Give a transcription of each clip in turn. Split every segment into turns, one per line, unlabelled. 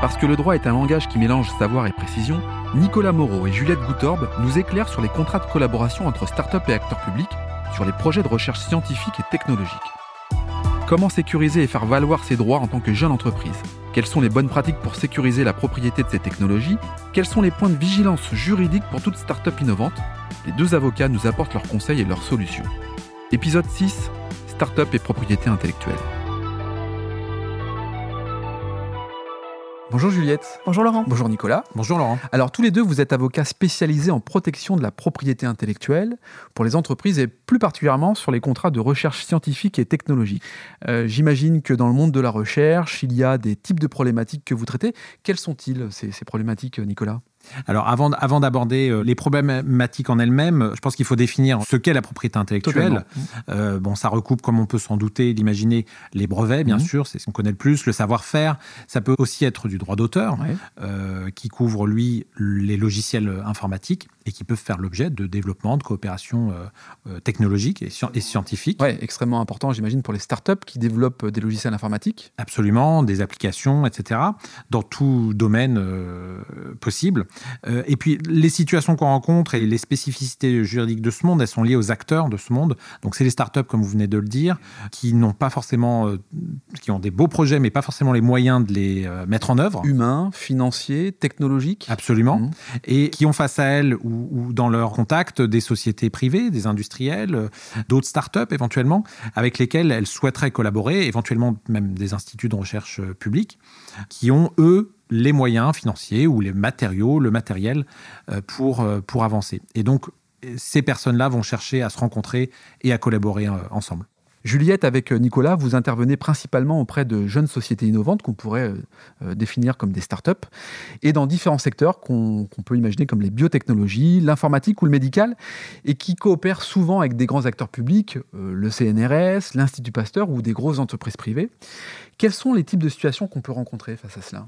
Parce que le droit est un langage qui mélange savoir et précision, Nicolas Moreau et Juliette Goutorbe nous éclairent sur les contrats de collaboration entre start-up et acteurs publics, sur les projets de recherche scientifique et technologique. Comment sécuriser et faire valoir ses droits en tant que jeune entreprise? Quelles sont les bonnes pratiques pour sécuriser la propriété de ces technologies? Quels sont les points de vigilance juridique pour toute start-up innovante Les deux avocats nous apportent leurs conseils et leurs solutions. Épisode 6 Start-up et propriété intellectuelle. Bonjour Juliette.
Bonjour Laurent.
Bonjour Nicolas.
Bonjour Laurent.
Alors tous les deux, vous êtes avocats spécialisés en protection de la propriété intellectuelle pour les entreprises et plus particulièrement sur les contrats de recherche scientifique et technologique. Euh, j'imagine que dans le monde de la recherche, il y a des types de problématiques que vous traitez. Quelles sont-ils ces, ces problématiques, Nicolas?
Alors, avant, avant d'aborder euh, les problématiques en elles-mêmes, je pense qu'il faut définir ce qu'est la propriété intellectuelle. Euh, bon, ça recoupe, comme on peut s'en douter, l'imaginer, les brevets, bien mhm. sûr, c'est ce qu'on connaît le plus, le savoir-faire. Ça peut aussi être du droit d'auteur, euh, qui couvre, lui, les logiciels informatiques et qui peuvent faire l'objet de développement, de coopération technologique et, et scientifique.
Oui, extrêmement important, j'imagine, pour les startups qui développent des logiciels informatiques.
Absolument, des applications, etc., dans tout domaine possible. Euh, et puis, les situations qu'on rencontre et les spécificités juridiques de ce monde, elles sont liées aux acteurs de ce monde. Donc, c'est les startups, comme vous venez de le dire, qui n'ont pas forcément, euh, qui ont des beaux projets, mais pas forcément les moyens de les euh, mettre en œuvre.
Humains, financiers, technologiques.
Absolument. Mmh. Et qui ont face à elles ou, dans leur contact des sociétés privées, des industriels, d'autres startups éventuellement, avec lesquelles elles souhaiteraient collaborer, éventuellement même des instituts de recherche publics, qui ont, eux, les moyens financiers ou les matériaux, le matériel euh, pour, euh, pour avancer. Et donc, ces personnes-là vont chercher à se rencontrer et à collaborer euh, ensemble.
Juliette, avec Nicolas, vous intervenez principalement auprès de jeunes sociétés innovantes qu'on pourrait définir comme des startups et dans différents secteurs qu'on peut imaginer comme les biotechnologies, l'informatique ou le médical et qui coopèrent souvent avec des grands acteurs publics, le CNRS, l'Institut Pasteur ou des grosses entreprises privées. Quels sont les types de situations qu'on peut rencontrer face à cela?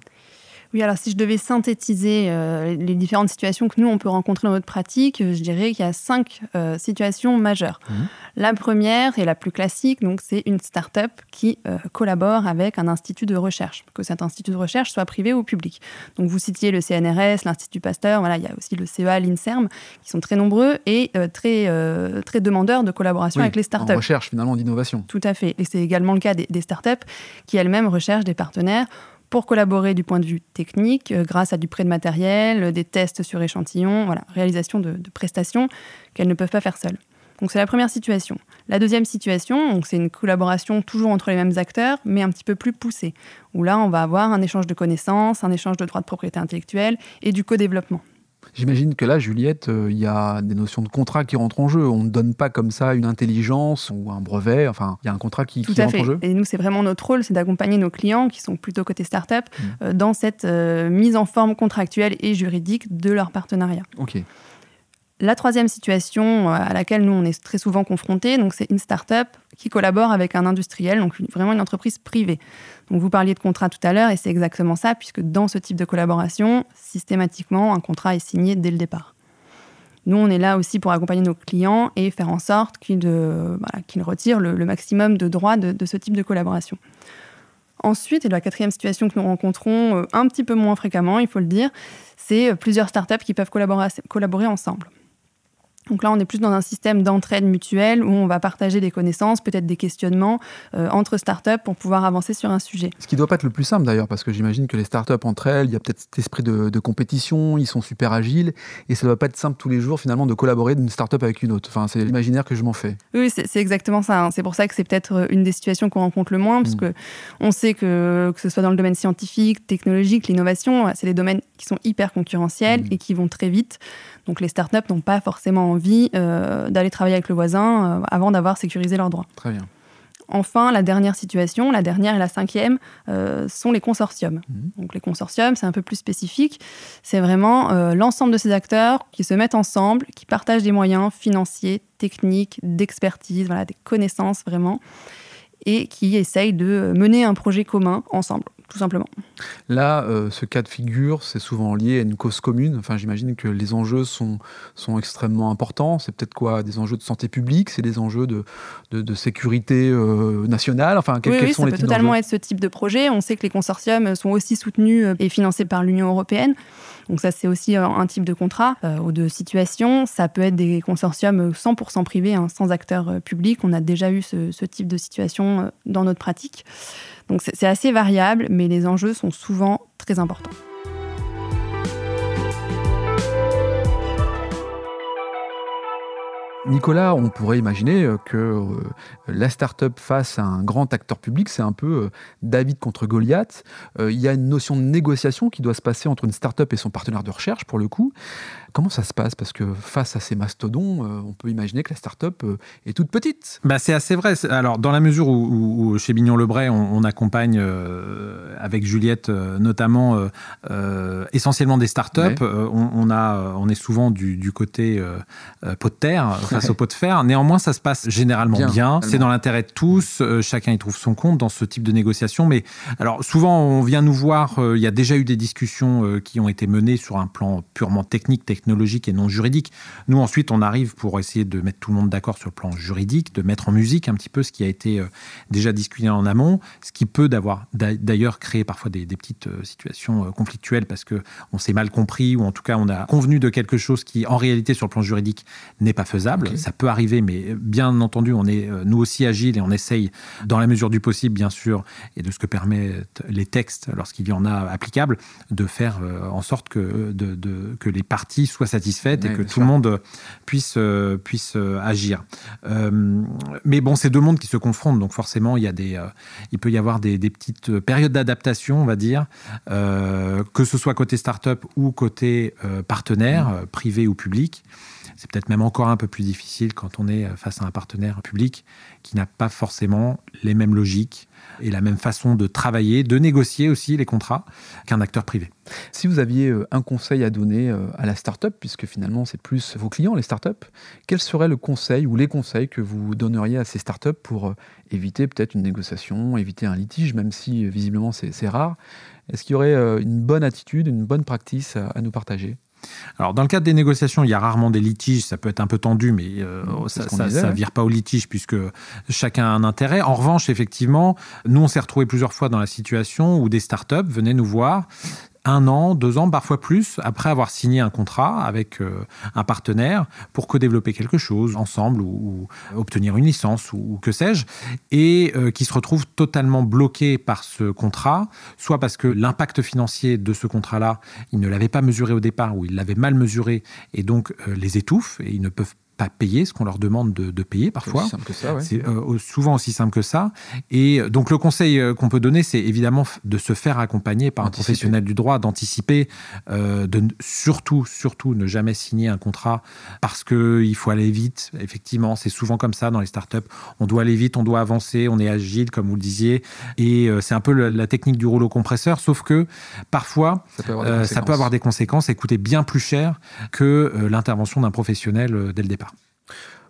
Oui, alors si je devais synthétiser euh, les différentes situations que nous, on peut rencontrer dans notre pratique, euh, je dirais qu'il y a cinq euh, situations majeures. Mmh. La première et la plus classique, donc, c'est une start-up qui collabore avec un institut de recherche, que cet institut de recherche soit privé ou public. Donc vous citiez le CNRS, l'Institut Pasteur, voilà, il y a aussi le CEA, l'INSERM, qui sont très nombreux et très, très demandeurs de collaboration avec les start-up. En
recherche finalement d'innovation.
Tout à fait. Et c'est également le cas des, des start-up qui elles-mêmes recherchent des partenaires pour collaborer du point de vue technique, euh, grâce à du prêt de matériel, euh, des tests sur échantillons, voilà, réalisation de, prestations qu'elles ne peuvent pas faire seules. Donc c'est la première situation. La deuxième situation, c'est une collaboration toujours entre les mêmes acteurs, mais un petit peu plus poussée, où là on va avoir un échange de connaissances, un échange de droits de propriété intellectuelle et du co-développement.
J'imagine que là, Juliette, euh, il y a des notions de contrat qui rentrent en jeu. On ne donne pas comme ça une intelligence ou un brevet. Enfin, il y a un contrat qui,
Tout
qui
à
rentre
fait.
en jeu.
Et nous, c'est vraiment notre rôle, c'est d'accompagner nos clients qui sont plutôt côté start-up mmh. euh, dans cette euh, mise en forme contractuelle et juridique de leur partenariat.
Ok.
La troisième situation à laquelle nous on est très souvent confrontés, donc c'est une start-up qui collabore avec un industriel, donc vraiment une entreprise privée. Donc vous parliez de contrat tout à l'heure et c'est exactement ça, puisque dans ce type de collaboration, systématiquement, un contrat est signé dès le départ. Nous, on est là aussi pour accompagner nos clients et faire en sorte qu'ils euh, retirent le, maximum de droits de, ce type de collaboration. Ensuite, et la quatrième situation que nous rencontrons euh, un petit peu moins fréquemment, il faut le dire, c'est euh, plusieurs startups qui peuvent collaborer ensemble. Donc là, on est plus dans un système d'entraide mutuelle où on va partager des connaissances, peut-être des questionnements euh, entre startups pour pouvoir avancer sur un sujet.
Ce qui ne doit pas être le plus simple d'ailleurs, parce que j'imagine que les startups entre elles, il y a peut-être cet esprit de, compétition, ils sont super agiles, et ça ne doit pas être simple tous les jours finalement de collaborer d'une startup avec une autre. Enfin, c'est l'imaginaire que je m'en fais.
Oui, c'est exactement ça. Hein. C'est pour ça que c'est peut-être euh, une des situations qu'on rencontre le moins, parce qu'on mm. que on sait que que ce soit dans le domaine scientifique, technologique, l'innovation, c'est des domaines qui sont hyper concurrentiels mm. et qui vont très vite. Donc les startups n'ont pas forcément envie euh, d'aller travailler avec le voisin euh, avant d'avoir sécurisé leurs droits.
Très bien.
Enfin, la dernière situation, la dernière et la cinquième, euh, sont les consortiums. Mhm. Donc les consortiums, c'est un peu plus spécifique. C'est vraiment l'ensemble de ces acteurs qui se mettent ensemble, qui partagent des moyens financiers, techniques, d'expertise, voilà, des connaissances vraiment, et qui essayent de mener un projet commun ensemble tout simplement.
Là, euh, ce cas de figure, c'est souvent lié à une cause commune. Enfin, j'imagine que les enjeux sont, sont extrêmement importants. C'est peut-être quoi Des enjeux de santé publique C'est des enjeux de, de, sécurité euh, nationale Enfin,
quels, oui, ça peut totalement être ce type de projet. On sait que les consortiums sont aussi soutenus et financés par l'Union européenne. Donc ça, c'est aussi un type de contrat ou de situation. Ça peut être des consortiums 100% privés, hein, sans acteurs publics. On a déjà eu ce, ce type de situation dans notre pratique. Donc c'est assez variable, mais les enjeux sont souvent très importants.
Nicolas, on pourrait imaginer euh, que euh, la start-up face à un grand acteur public, c'est un peu euh, David contre Goliath. Il y a une notion de négociation qui doit se passer entre une start-up et son partenaire de recherche, pour le coup. Comment ça se passe? Parce que face à ces mastodons, on peut imaginer que la start-up est toute petite.
Bah, c'est assez vrai. Alors, dans la mesure où, chez Bignon Lebray, on, accompagne avec Juliette notamment essentiellement des start-up, on, a, on est souvent du, du côté pot de terre face au pot de fer. Néanmoins, ça se passe généralement bien. C'est dans l'intérêt de tous. Euh, chacun y trouve son compte dans ce type de négociation. Mais alors, souvent, on vient nous voir. Euh, il y a déjà eu des discussions euh, qui ont été menées sur un plan purement technique, technologique et non juridique. Nous, ensuite, on arrive pour essayer de mettre tout le monde d'accord sur le plan juridique, de mettre en musique un petit peu ce qui a été déjà discuté en amont, ce qui peut d'avoir d'ailleurs créé parfois des, petites situations conflictuelles parce que on s'est mal compris ou en tout cas on a convenu de quelque chose qui en réalité sur le plan juridique n'est pas faisable. Ça peut arriver, mais bien entendu, on est euh, nous aussi agiles et on essaye, dans la mesure du possible, bien sûr, et de ce que permettent les textes, lorsqu'il y en a applicables, de faire euh, en sorte que, de, que les parties soient satisfaites et que tout le monde puisse, euh, puisse agir. mais bon, c'est deux mondes qui se confrontent, donc forcément, il, y a des, il peut y avoir des, des petites périodes d'adaptation, on va dire, que ce soit côté start-up ou côté partenaire, mmh. privé ou public. C'est peut-être même encore un peu plus difficile quand on est face à un partenaire public qui n'a pas forcément les mêmes logiques et la même façon de travailler, de négocier aussi les contrats qu'un acteur privé.
Si vous aviez euh, un conseil à donner euh, à la start-up, puisque finalement c'est plus vos clients, les start-up, quel serait le conseil ou les conseils que vous donneriez à ces start-up pour euh, éviter peut-être une négociation, éviter un litige, même si visiblement c'est rare? Est-ce qu'il y aurait une bonne attitude, une bonne pratique à nous partager?
Alors, dans le cadre des négociations, il y a rarement des litiges. Ça peut être un peu tendu, mais euh, ça ne vire pas au litige puisque chacun a un intérêt. En revanche, effectivement, nous, on s'est retrouvés plusieurs fois dans la situation où des startups venaient nous voir un an, deux ans, parfois plus, après avoir signé un contrat avec euh, un partenaire pour co-développer quelque chose ensemble ou, obtenir une licence ou, que sais-je, et euh, qui se retrouvent totalement bloqués par ce contrat, soit parce que l'impact financier de ce contrat-là, ils ne l'avaient pas mesuré au départ ou ils l'avaient mal mesuré et donc euh, les étouffent et ils ne peuvent pas payer ce qu'on leur demande de, payer parfois.
C'est
euh, souvent aussi simple que ça. Et euh, donc le conseil euh, qu'on peut donner, c'est évidemment de se faire accompagner par un professionnel du droit, d'anticiper, de surtout, surtout ne jamais signer un contrat parce qu'il faut aller vite. Effectivement, c'est souvent comme ça dans les startups. On doit aller vite, on doit avancer, on est agile, comme vous le disiez. Et c'est un peu la technique du rouleau compresseur, sauf que parfois, ça peut avoir des, ça peut avoir des conséquences et coûter bien plus cher que l'intervention d'un professionnel dès le départ.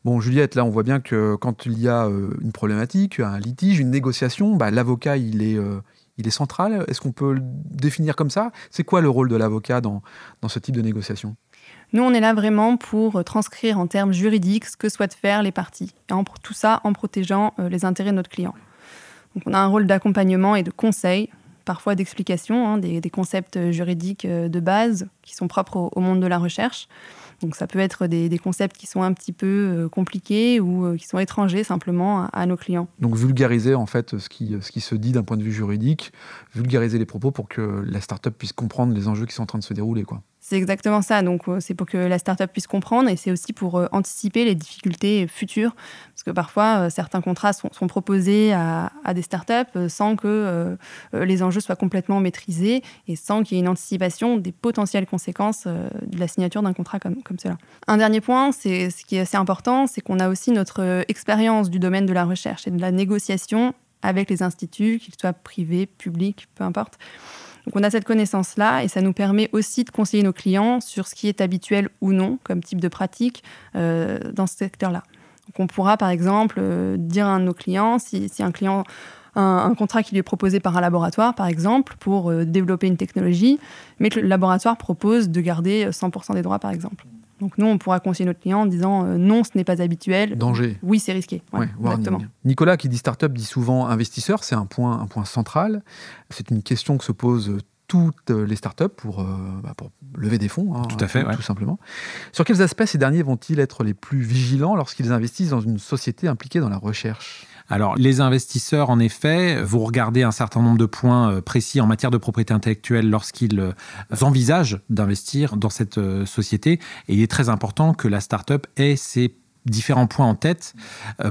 Bon, Juliette, là, on voit bien que quand il y a euh, une problématique, un litige, une négociation, bah, l'avocat, il est, euh, il est central. Est-ce qu'on peut le définir comme ça? C'est quoi le rôle de l'avocat dans, dans ce type de négociation?
Nous, on est là vraiment pour transcrire en termes juridiques ce que souhaitent faire les parties, et tout ça en protégeant euh, les intérêts de notre client. Donc, on a un rôle d'accompagnement et de conseil, parfois d'explication, hein, des, concepts juridiques de base qui sont propres au monde de la recherche. Donc ça peut être des, concepts qui sont un petit peu euh, compliqués ou euh, qui sont étrangers simplement à, nos clients.
Donc vulgariser en fait ce qui, ce qui se dit d'un point de vue juridique, vulgariser les propos pour que la startup puisse comprendre les enjeux qui sont en train de se dérouler. Quoi.
C'est exactement ça. Donc, euh, c'est pour que la startup puisse comprendre et c'est aussi pour anticiper les difficultés futures. Parce que parfois, euh, certains contrats sont, proposés à, des startups sans que les enjeux soient complètement maîtrisés et sans qu'il y ait une anticipation des potentielles conséquences de la signature d'un contrat comme, cela. Un dernier point, c'est ce qui est assez important, c'est qu'on a aussi notre expérience du domaine de la recherche et de la négociation avec les instituts, qu'ils soient privés, publics, peu importe. Donc on a cette connaissance-là et ça nous permet aussi de conseiller nos clients sur ce qui est habituel ou non comme type de pratique euh, dans ce secteur-là. Donc on pourra par exemple euh, dire à un de nos clients, si, un client un, contrat qui lui est proposé par un laboratoire, par exemple, pour euh, développer une technologie, mais que le laboratoire propose de garder 100% des droits, par exemple. Donc nous, on pourra conseiller notre client en disant euh, non, ce n'est pas habituel.
Danger.
Oui, c'est risqué. exactement.
Nicolas, qui dit startup, dit souvent investisseur. C'est un point, un point central. C'est une question que se posent toutes les startups pour, bah, pour lever des fonds,
hein, tout à fait,
tout simplement. Sur quels aspects ces derniers vont-ils être les plus vigilants lorsqu'ils investissent dans une société impliquée dans la recherche?
Alors, les investisseurs, en effet, vont regarder un certain nombre de points euh, précis en matière de propriété intellectuelle lorsqu'ils euh, envisagent d'investir dans cette euh, société. Et il est très important que la start-up ait ses différents points en tête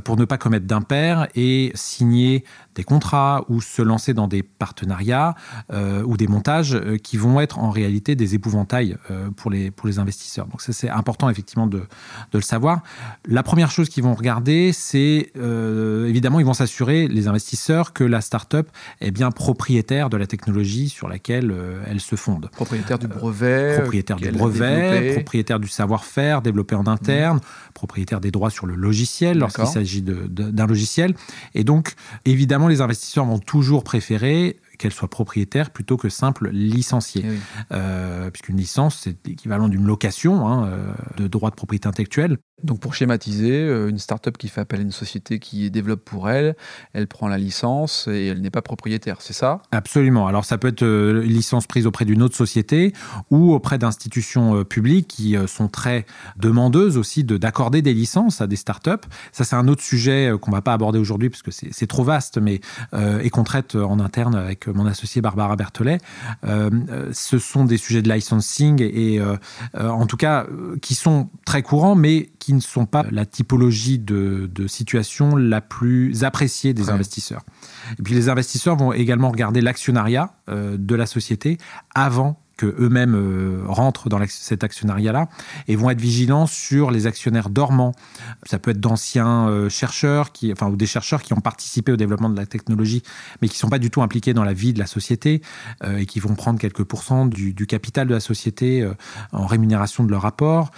pour ne pas commettre d'impair et signer des contrats ou se lancer dans des partenariats euh, ou des montages euh, qui vont être en réalité des épouvantails euh, pour, les, pour les investisseurs. Donc ça c'est important effectivement de, de, le savoir. La première chose qu'ils vont regarder, c'est évidemment ils vont s'assurer, les investisseurs, que la start-up est bien propriétaire de la technologie sur laquelle elle se fonde.
Propriétaire du brevet.
propriétaire du brevet, propriétaire du savoir-faire développé en interne, mmh. propriétaire des droits sur le logiciel lorsqu'il s'agit d'un logiciel. Et donc évidemment les investisseurs vont toujours préférer qu'elle soit propriétaire plutôt que simple licenciée. Eh euh, puisqu'une licence, c'est l'équivalent d'une location hein, euh, de droit de propriété intellectuelle.
Donc pour schématiser, euh, une start-up qui fait appel à une société qui développe pour elle, elle prend la licence et elle n'est pas propriétaire, c'est ça?
Absolument. Alors ça peut être une licence prise auprès d'une autre société ou auprès d'institutions publiques qui sont très demandeuses aussi d'accorder des licences à des start-up. Ça c'est un autre sujet qu'on ne va pas aborder aujourd'hui parce que c'est trop vaste mais, et qu'on traite en interne avec mon associé Barbara Berthelet. Euh, ce sont des sujets de licensing et, euh, euh, en tout cas qui sont très courants, mais qui ne sont pas la typologie de, situation la plus appréciée des investisseurs. Et puis les investisseurs vont également regarder l'actionnariat de la société avant que eux-mêmes euh, rentrent dans cet actionnariat-là et vont être vigilants sur les actionnaires dormants. Ça peut être d'anciens euh, chercheurs, qui, enfin, ou des chercheurs qui ont participé au développement de la technologie, mais qui ne sont pas du tout impliqués dans la vie de la société euh, et qui vont prendre quelques pourcents du, du capital de la société en rémunération de leur apport.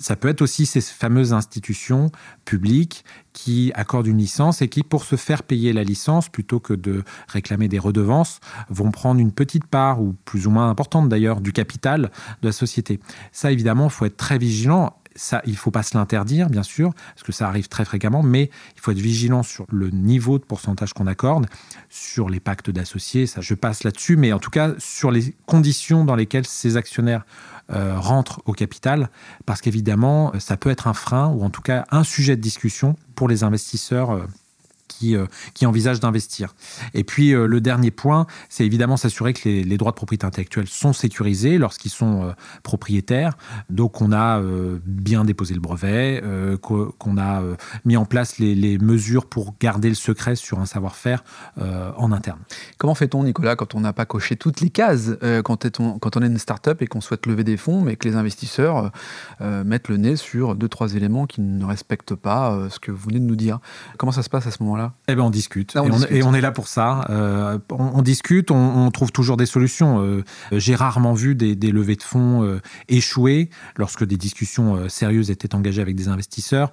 ça peut être aussi ces fameuses institutions publiques qui accordent une licence et qui, pour se faire payer la licence, plutôt que de réclamer des redevances, vont prendre une petite part, ou plus ou moins importante d'ailleurs, du capital de la société. Ça, évidemment, il faut être très vigilant ça, il ne faut pas se l'interdire, bien sûr, parce que ça arrive très fréquemment, mais il faut être vigilant sur le niveau de pourcentage qu'on accorde, sur les pactes d'associés, ça je passe là-dessus, mais en tout cas sur les conditions dans lesquelles ces actionnaires euh, rentrent au capital, parce qu'évidemment, ça peut être un frein, ou en tout cas un sujet de discussion pour les investisseurs. Euh, qui, euh, qui envisagent d'investir. Et puis euh, le dernier point, c'est évidemment s'assurer que les, droits de propriété intellectuelle sont sécurisés lorsqu'ils sont euh, propriétaires. Donc on a bien déposé le brevet, qu'on a mis en place les, mesures pour garder le secret sur un savoir-faire en interne.
Comment fait-on, Nicolas, quand on n'a pas coché toutes les cases, quand, on, quand on est une start-up et qu'on souhaite lever des fonds, mais que les investisseurs mettent le nez sur deux, trois éléments qui ne respectent pas ce que vous venez de nous dire? Comment ça se passe à ce moment-là?
Eh ben on discute. et, on, est là pour ça. Euh, on, discute, on, trouve toujours des solutions. Euh, j'ai rarement vu des, levées de fonds euh, échouer lorsque des discussions sérieuses étaient engagées avec des investisseurs.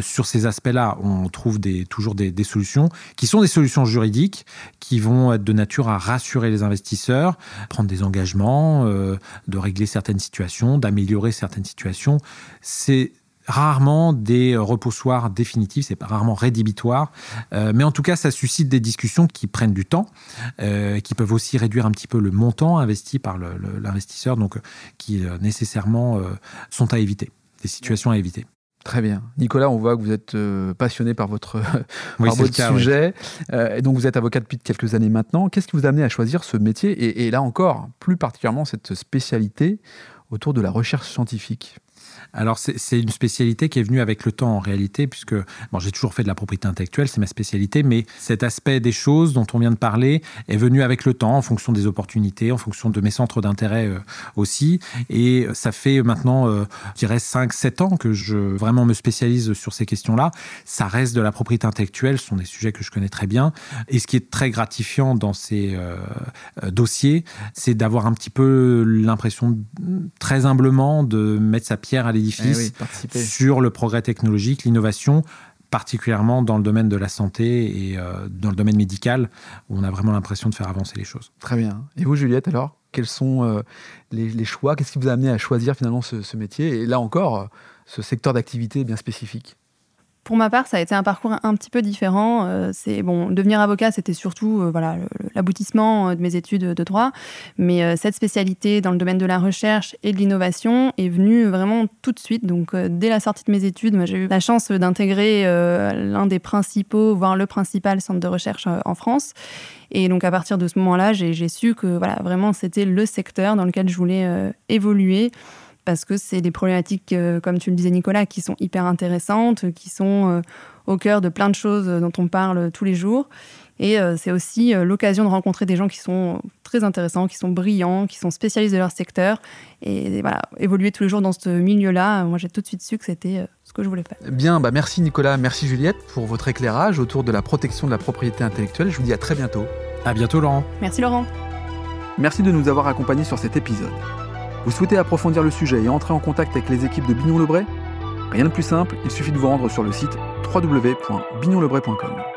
sur ces aspects-là, on trouve des, toujours des, des, solutions qui sont des solutions juridiques qui vont être de nature à rassurer les investisseurs, prendre des engagements, de régler certaines situations, d'améliorer certaines situations. C'est rarement des reposoirs définitifs, c'est rarement rédhibitoire, euh, mais en tout cas, ça suscite des discussions qui prennent du temps, euh, qui peuvent aussi réduire un petit peu le montant investi par l'investisseur, donc qui euh, nécessairement sont à éviter, des situations à éviter.
Très bien. Nicolas, on voit que vous êtes passionné par votre, sujet. et donc, vous êtes avocat depuis quelques années maintenant. Qu'est-ce qui vous a amené à choisir ce métier et là encore, plus particulièrement, cette spécialité autour de la recherche scientifique?
Alors, c'est une spécialité qui est venue avec le temps en réalité, puisque bon, j'ai toujours fait de la propriété intellectuelle, c'est ma spécialité, mais cet aspect des choses dont on vient de parler est venu avec le temps, en fonction des opportunités, en fonction de mes centres d'intérêt euh, aussi. Et ça fait maintenant, euh, je dirais, 5-7 ans que je vraiment me spécialise sur ces questions-là. Ça reste de la propriété intellectuelle, ce sont des sujets que je connais très bien. Et ce qui est très gratifiant dans ces euh, dossiers, c'est d'avoir un petit peu l'impression, très humblement, de mettre sa pierre à l'édifice
eh
sur le progrès technologique, l'innovation, particulièrement dans le domaine de la santé et dans le domaine médical, où on a vraiment l'impression de faire avancer les choses.
Très bien. Et vous, Juliette, alors Quels sont les, choix? Qu'est-ce qui vous a amené à choisir finalement ce, ce métier? Et là encore, ce secteur d'activité bien spécifique
pour ma part, ça a été un parcours un petit peu différent. Euh, c'est bon, devenir avocat, c'était surtout euh, voilà l'aboutissement euh, de mes études de droit, mais cette spécialité dans le domaine de la recherche et de l'innovation est venue vraiment tout de suite. Donc dès la sortie de mes études, j'ai eu la chance d'intégrer l'un des principaux, voire le principal centre de recherche en France. Et donc à partir de ce moment-là, j'ai su que voilà vraiment c'était le secteur dans lequel je voulais évoluer parce que c'est des problématiques, euh, comme tu le disais Nicolas, qui sont hyper intéressantes, qui sont euh, au cœur de plein de choses dont on parle tous les jours. Et euh, c'est aussi l'occasion de rencontrer des gens qui sont très intéressants, qui sont brillants, qui sont spécialistes de leur secteur. Et, voilà, évoluer tous les jours dans ce milieu-là, moi j'ai tout de suite su que c'était ce que je voulais faire.
Bien, bah merci Nicolas, merci Juliette pour votre éclairage autour de la protection de la propriété intellectuelle. Je vous dis à très bientôt.
À bientôt Laurent.
Merci Laurent.
Merci de nous avoir accompagnés sur cet épisode. Vous souhaitez approfondir le sujet et entrer en contact avec les équipes de Bignon Lebray Rien de plus simple, il suffit de vous rendre sur le site www.bignonlebray.com.